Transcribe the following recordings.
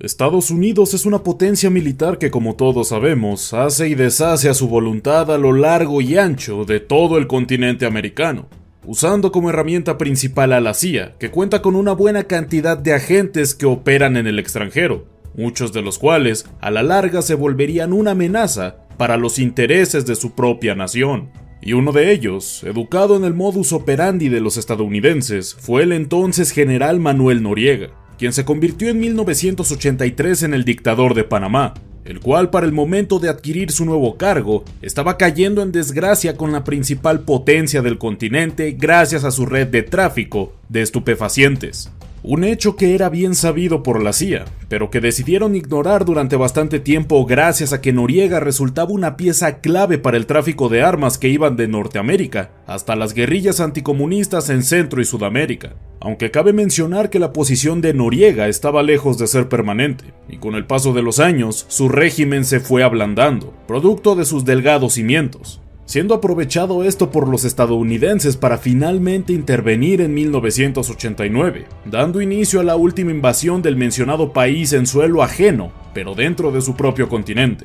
Estados Unidos es una potencia militar que, como todos sabemos, hace y deshace a su voluntad a lo largo y ancho de todo el continente americano, usando como herramienta principal a la CIA, que cuenta con una buena cantidad de agentes que operan en el extranjero, muchos de los cuales a la larga se volverían una amenaza para los intereses de su propia nación. Y uno de ellos, educado en el modus operandi de los estadounidenses, fue el entonces general Manuel Noriega, quien se convirtió en 1983 en el dictador de Panamá, el cual para el momento de adquirir su nuevo cargo estaba cayendo en desgracia con la principal potencia del continente gracias a su red de tráfico de estupefacientes. Un hecho que era bien sabido por la CIA, pero que decidieron ignorar durante bastante tiempo gracias a que Noriega resultaba una pieza clave para el tráfico de armas que iban de Norteamérica hasta las guerrillas anticomunistas en Centro y Sudamérica. Aunque cabe mencionar que la posición de Noriega estaba lejos de ser permanente, y con el paso de los años su régimen se fue ablandando, producto de sus delgados cimientos siendo aprovechado esto por los estadounidenses para finalmente intervenir en 1989, dando inicio a la última invasión del mencionado país en suelo ajeno, pero dentro de su propio continente.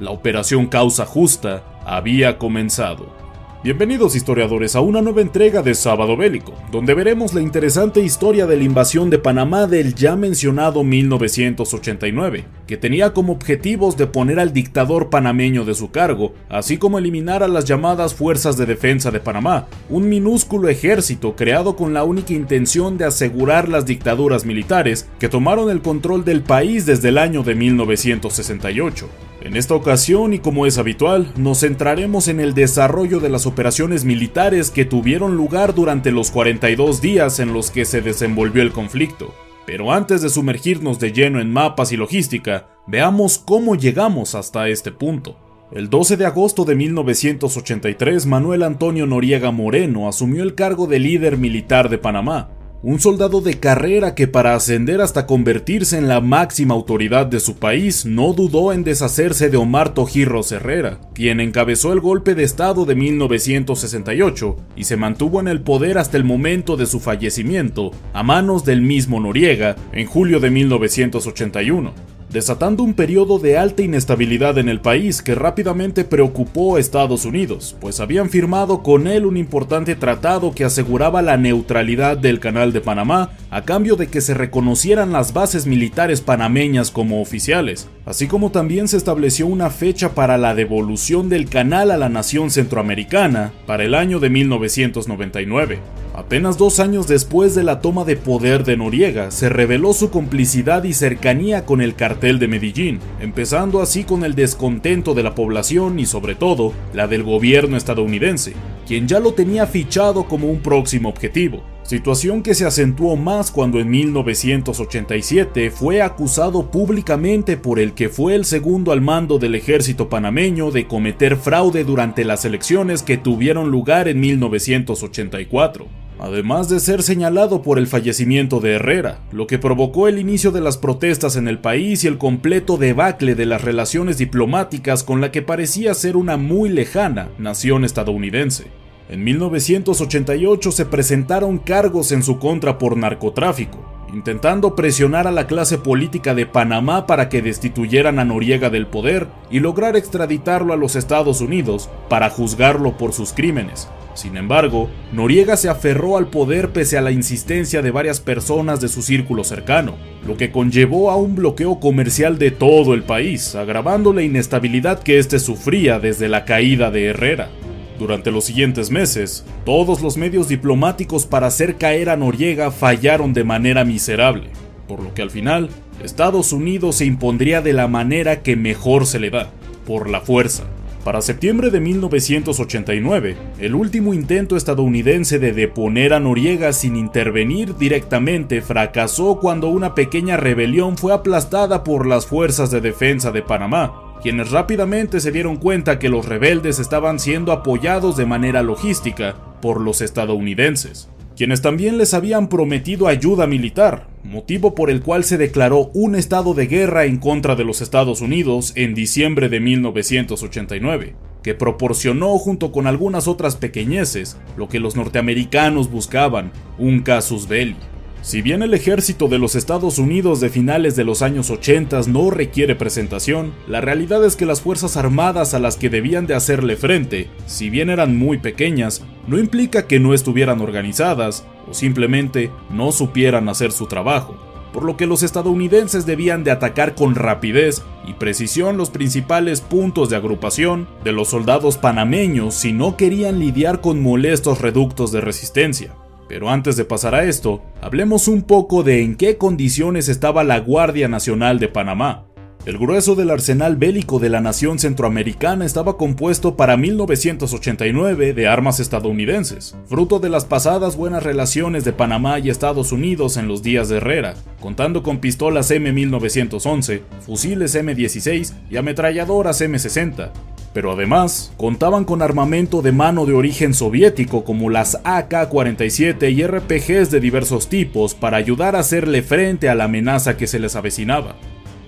La operación Causa Justa había comenzado. Bienvenidos historiadores a una nueva entrega de Sábado Bélico, donde veremos la interesante historia de la invasión de Panamá del ya mencionado 1989, que tenía como objetivos de poner al dictador panameño de su cargo, así como eliminar a las llamadas Fuerzas de Defensa de Panamá, un minúsculo ejército creado con la única intención de asegurar las dictaduras militares que tomaron el control del país desde el año de 1968. En esta ocasión, y como es habitual, nos centraremos en el desarrollo de las operaciones militares que tuvieron lugar durante los 42 días en los que se desenvolvió el conflicto. Pero antes de sumergirnos de lleno en mapas y logística, veamos cómo llegamos hasta este punto. El 12 de agosto de 1983, Manuel Antonio Noriega Moreno asumió el cargo de líder militar de Panamá, un soldado de carrera que para ascender hasta convertirse en la máxima autoridad de su país no dudó en deshacerse de Omar Tojirros Herrera, quien encabezó el golpe de Estado de 1968 y se mantuvo en el poder hasta el momento de su fallecimiento a manos del mismo Noriega en julio de 1981 desatando un periodo de alta inestabilidad en el país que rápidamente preocupó a Estados Unidos, pues habían firmado con él un importante tratado que aseguraba la neutralidad del Canal de Panamá a cambio de que se reconocieran las bases militares panameñas como oficiales, así como también se estableció una fecha para la devolución del canal a la nación centroamericana para el año de 1999. Apenas dos años después de la toma de poder de Noriega, se reveló su complicidad y cercanía con el cartel de Medellín, empezando así con el descontento de la población y sobre todo la del gobierno estadounidense, quien ya lo tenía fichado como un próximo objetivo. Situación que se acentuó más cuando en 1987 fue acusado públicamente por el que fue el segundo al mando del ejército panameño de cometer fraude durante las elecciones que tuvieron lugar en 1984 además de ser señalado por el fallecimiento de Herrera, lo que provocó el inicio de las protestas en el país y el completo debacle de las relaciones diplomáticas con la que parecía ser una muy lejana nación estadounidense. En 1988 se presentaron cargos en su contra por narcotráfico, intentando presionar a la clase política de Panamá para que destituyeran a Noriega del poder y lograr extraditarlo a los Estados Unidos para juzgarlo por sus crímenes, sin embargo, Noriega se aferró al poder pese a la insistencia de varias personas de su círculo cercano, lo que conllevó a un bloqueo comercial de todo el país, agravando la inestabilidad que éste sufría desde la caída de Herrera. Durante los siguientes meses, todos los medios diplomáticos para hacer caer a Noriega fallaron de manera miserable, por lo que al final, Estados Unidos se impondría de la manera que mejor se le da, por la fuerza. Para septiembre de 1989, el último intento estadounidense de deponer a Noriega sin intervenir directamente fracasó cuando una pequeña rebelión fue aplastada por las fuerzas de defensa de Panamá, quienes rápidamente se dieron cuenta que los rebeldes estaban siendo apoyados de manera logística por los estadounidenses, quienes también les habían prometido ayuda militar, motivo por el cual se declaró un estado de guerra en contra de los Estados Unidos en diciembre de 1989, que proporcionó junto con algunas otras pequeñeces lo que los norteamericanos buscaban, un casus belli. Si bien el ejército de los Estados Unidos de finales de los años 80 no requiere presentación, la realidad es que las fuerzas armadas a las que debían de hacerle frente, si bien eran muy pequeñas, no implica que no estuvieran organizadas o simplemente no supieran hacer su trabajo, por lo que los estadounidenses debían de atacar con rapidez y precisión los principales puntos de agrupación de los soldados panameños si no querían lidiar con molestos reductos de resistencia. Pero antes de pasar a esto, hablemos un poco de en qué condiciones estaba la Guardia Nacional de Panamá. El grueso del arsenal bélico de la nación centroamericana estaba compuesto para 1989 de armas estadounidenses, fruto de las pasadas buenas relaciones de Panamá y Estados Unidos en los días de Herrera, contando con pistolas M1911, fusiles M16 y ametralladoras M60, pero además contaban con armamento de mano de origen soviético como las AK-47 y RPGs de diversos tipos para ayudar a hacerle frente a la amenaza que se les avecinaba.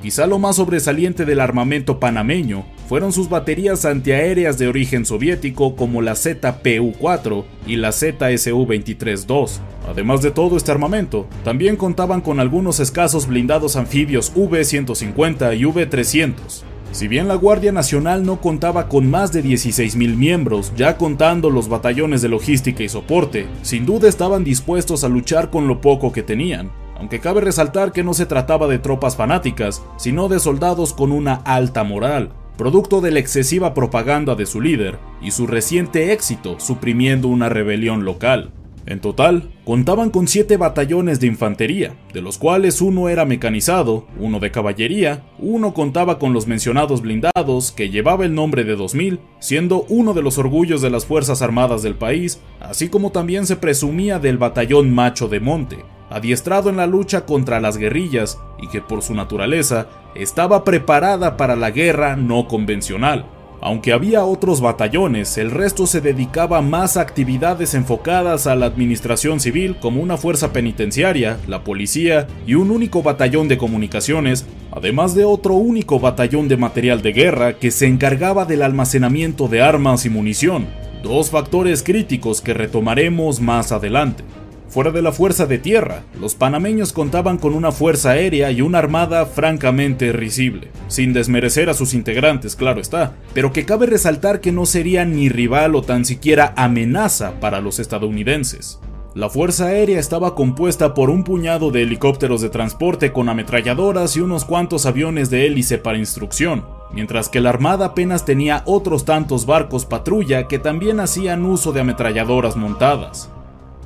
Quizá lo más sobresaliente del armamento panameño fueron sus baterías antiaéreas de origen soviético como la ZPU-4 y la ZSU-23-2. Además de todo este armamento, también contaban con algunos escasos blindados anfibios V-150 y V-300, si bien la Guardia Nacional no contaba con más de 16.000 miembros, ya contando los batallones de logística y soporte, sin duda estaban dispuestos a luchar con lo poco que tenían, aunque cabe resaltar que no se trataba de tropas fanáticas, sino de soldados con una alta moral, producto de la excesiva propaganda de su líder y su reciente éxito suprimiendo una rebelión local. En total, contaban con siete batallones de infantería, de los cuales uno era mecanizado, uno de caballería, uno contaba con los mencionados blindados, que llevaba el nombre de 2000, siendo uno de los orgullos de las Fuerzas Armadas del país, así como también se presumía del batallón Macho de Monte, adiestrado en la lucha contra las guerrillas y que por su naturaleza estaba preparada para la guerra no convencional. Aunque había otros batallones, el resto se dedicaba más a actividades enfocadas a la administración civil como una fuerza penitenciaria, la policía y un único batallón de comunicaciones, además de otro único batallón de material de guerra que se encargaba del almacenamiento de armas y munición, dos factores críticos que retomaremos más adelante. Fuera de la fuerza de tierra, los panameños contaban con una fuerza aérea y una armada francamente risible, sin desmerecer a sus integrantes, claro está, pero que cabe resaltar que no serían ni rival o tan siquiera amenaza para los estadounidenses. La Fuerza Aérea estaba compuesta por un puñado de helicópteros de transporte con ametralladoras y unos cuantos aviones de hélice para instrucción, mientras que la Armada apenas tenía otros tantos barcos patrulla que también hacían uso de ametralladoras montadas.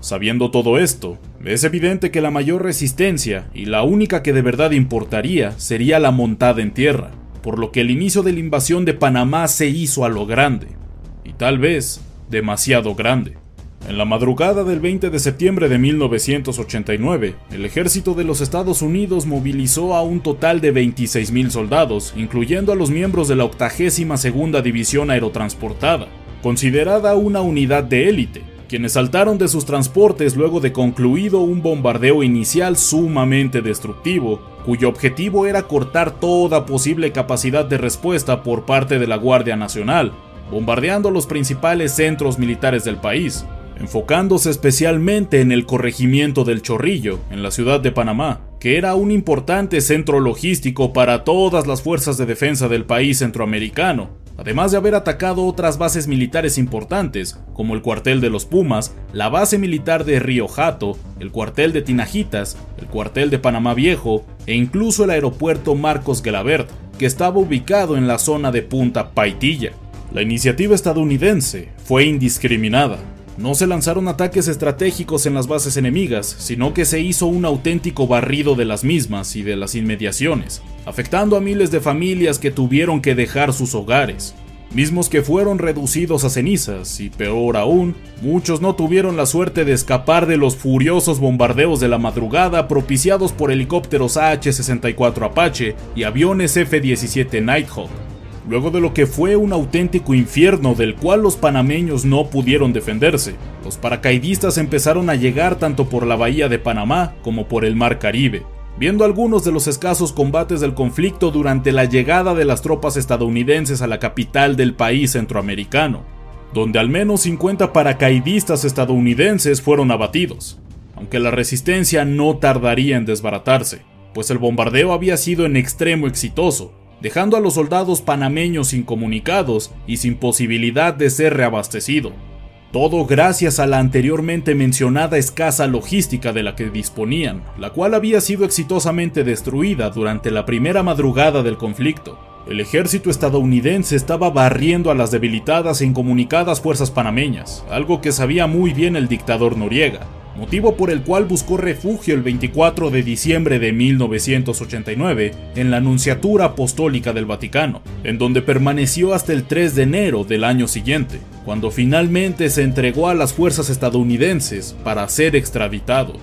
Sabiendo todo esto, es evidente que la mayor resistencia y la única que de verdad importaría sería la montada en tierra, por lo que el inicio de la invasión de Panamá se hizo a lo grande, y tal vez demasiado grande. En la madrugada del 20 de septiembre de 1989, el ejército de los Estados Unidos movilizó a un total de 26.000 soldados, incluyendo a los miembros de la 82 División Aerotransportada, considerada una unidad de élite, quienes saltaron de sus transportes luego de concluido un bombardeo inicial sumamente destructivo, cuyo objetivo era cortar toda posible capacidad de respuesta por parte de la Guardia Nacional, bombardeando los principales centros militares del país, enfocándose especialmente en el corregimiento del Chorrillo, en la ciudad de Panamá, que era un importante centro logístico para todas las fuerzas de defensa del país centroamericano, además de haber atacado otras bases militares importantes, como el cuartel de los Pumas, la base militar de Río Jato, el cuartel de Tinajitas, el cuartel de Panamá Viejo e incluso el aeropuerto Marcos Gelabert, que estaba ubicado en la zona de Punta Paitilla. La iniciativa estadounidense fue indiscriminada, no se lanzaron ataques estratégicos en las bases enemigas, sino que se hizo un auténtico barrido de las mismas y de las inmediaciones, afectando a miles de familias que tuvieron que dejar sus hogares, mismos que fueron reducidos a cenizas, y peor aún, muchos no tuvieron la suerte de escapar de los furiosos bombardeos de la madrugada propiciados por helicópteros AH-64 Apache y aviones F-17 Nighthawk. Luego de lo que fue un auténtico infierno del cual los panameños no pudieron defenderse, los paracaidistas empezaron a llegar tanto por la bahía de Panamá como por el mar Caribe, viendo algunos de los escasos combates del conflicto durante la llegada de las tropas estadounidenses a la capital del país centroamericano, donde al menos 50 paracaidistas estadounidenses fueron abatidos, aunque la resistencia no tardaría en desbaratarse, pues el bombardeo había sido en extremo exitoso, dejando a los soldados panameños incomunicados y sin posibilidad de ser reabastecido. Todo gracias a la anteriormente mencionada escasa logística de la que disponían, la cual había sido exitosamente destruida durante la primera madrugada del conflicto. El ejército estadounidense estaba barriendo a las debilitadas e incomunicadas fuerzas panameñas, algo que sabía muy bien el dictador Noriega, motivo por el cual buscó refugio el 24 de diciembre de 1989 en la Nunciatura Apostólica del Vaticano, en donde permaneció hasta el 3 de enero del año siguiente, cuando finalmente se entregó a las fuerzas estadounidenses para ser extraditado.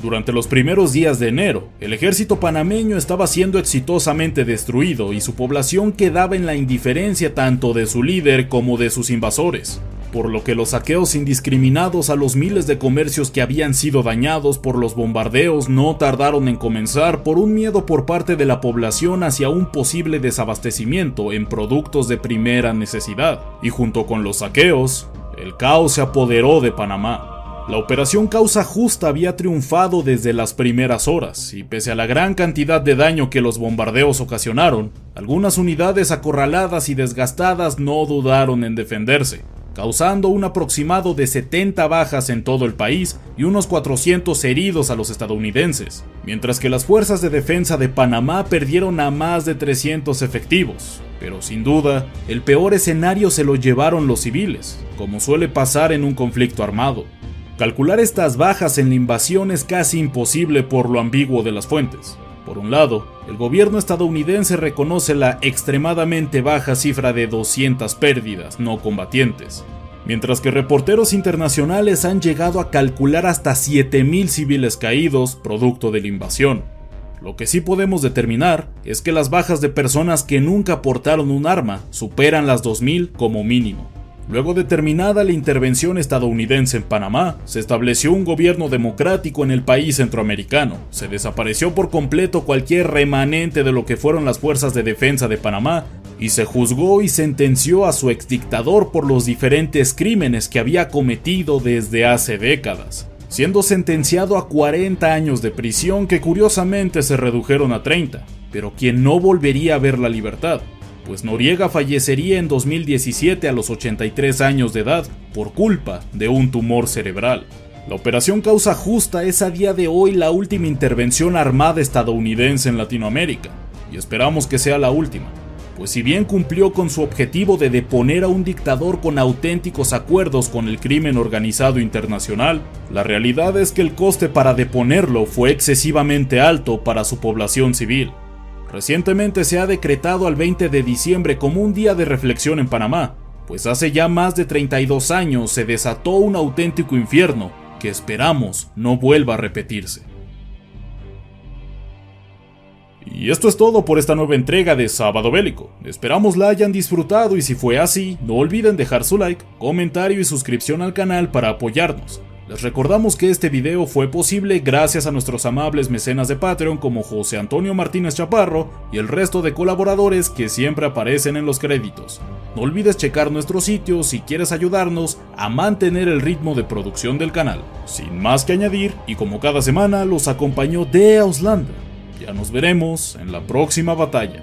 Durante los primeros días de enero, el ejército panameño estaba siendo exitosamente destruido y su población quedaba en la indiferencia tanto de su líder como de sus invasores por lo que los saqueos indiscriminados a los miles de comercios que habían sido dañados por los bombardeos no tardaron en comenzar por un miedo por parte de la población hacia un posible desabastecimiento en productos de primera necesidad, y junto con los saqueos, el caos se apoderó de Panamá. La operación Causa Justa había triunfado desde las primeras horas, y pese a la gran cantidad de daño que los bombardeos ocasionaron, algunas unidades acorraladas y desgastadas no dudaron en defenderse, causando un aproximado de 70 bajas en todo el país y unos 400 heridos a los estadounidenses, mientras que las fuerzas de defensa de Panamá perdieron a más de 300 efectivos. Pero sin duda, el peor escenario se lo llevaron los civiles, como suele pasar en un conflicto armado. Calcular estas bajas en la invasión es casi imposible por lo ambiguo de las fuentes. Por un lado, el gobierno estadounidense reconoce la extremadamente baja cifra de 200 pérdidas no combatientes, mientras que reporteros internacionales han llegado a calcular hasta 7.000 civiles caídos producto de la invasión. Lo que sí podemos determinar es que las bajas de personas que nunca portaron un arma superan las 2.000 como mínimo. Luego de terminada la intervención estadounidense en Panamá, se estableció un gobierno democrático en el país centroamericano. Se desapareció por completo cualquier remanente de lo que fueron las fuerzas de defensa de Panamá y se juzgó y sentenció a su exdictador por los diferentes crímenes que había cometido desde hace décadas, siendo sentenciado a 40 años de prisión que curiosamente se redujeron a 30, pero quien no volvería a ver la libertad pues Noriega fallecería en 2017 a los 83 años de edad por culpa de un tumor cerebral. La operación Causa Justa es a día de hoy la última intervención armada estadounidense en Latinoamérica, y esperamos que sea la última, pues si bien cumplió con su objetivo de deponer a un dictador con auténticos acuerdos con el crimen organizado internacional, la realidad es que el coste para deponerlo fue excesivamente alto para su población civil. Recientemente se ha decretado al 20 de diciembre como un día de reflexión en Panamá, pues hace ya más de 32 años se desató un auténtico infierno que esperamos no vuelva a repetirse. Y esto es todo por esta nueva entrega de Sábado Bélico. Esperamos la hayan disfrutado y si fue así, no olviden dejar su like, comentario y suscripción al canal para apoyarnos. Les recordamos que este video fue posible gracias a nuestros amables mecenas de Patreon como José Antonio Martínez Chaparro y el resto de colaboradores que siempre aparecen en los créditos. No olvides checar nuestro sitio si quieres ayudarnos a mantener el ritmo de producción del canal. Sin más que añadir, y como cada semana los acompañó de Auslander. Ya nos veremos en la próxima batalla.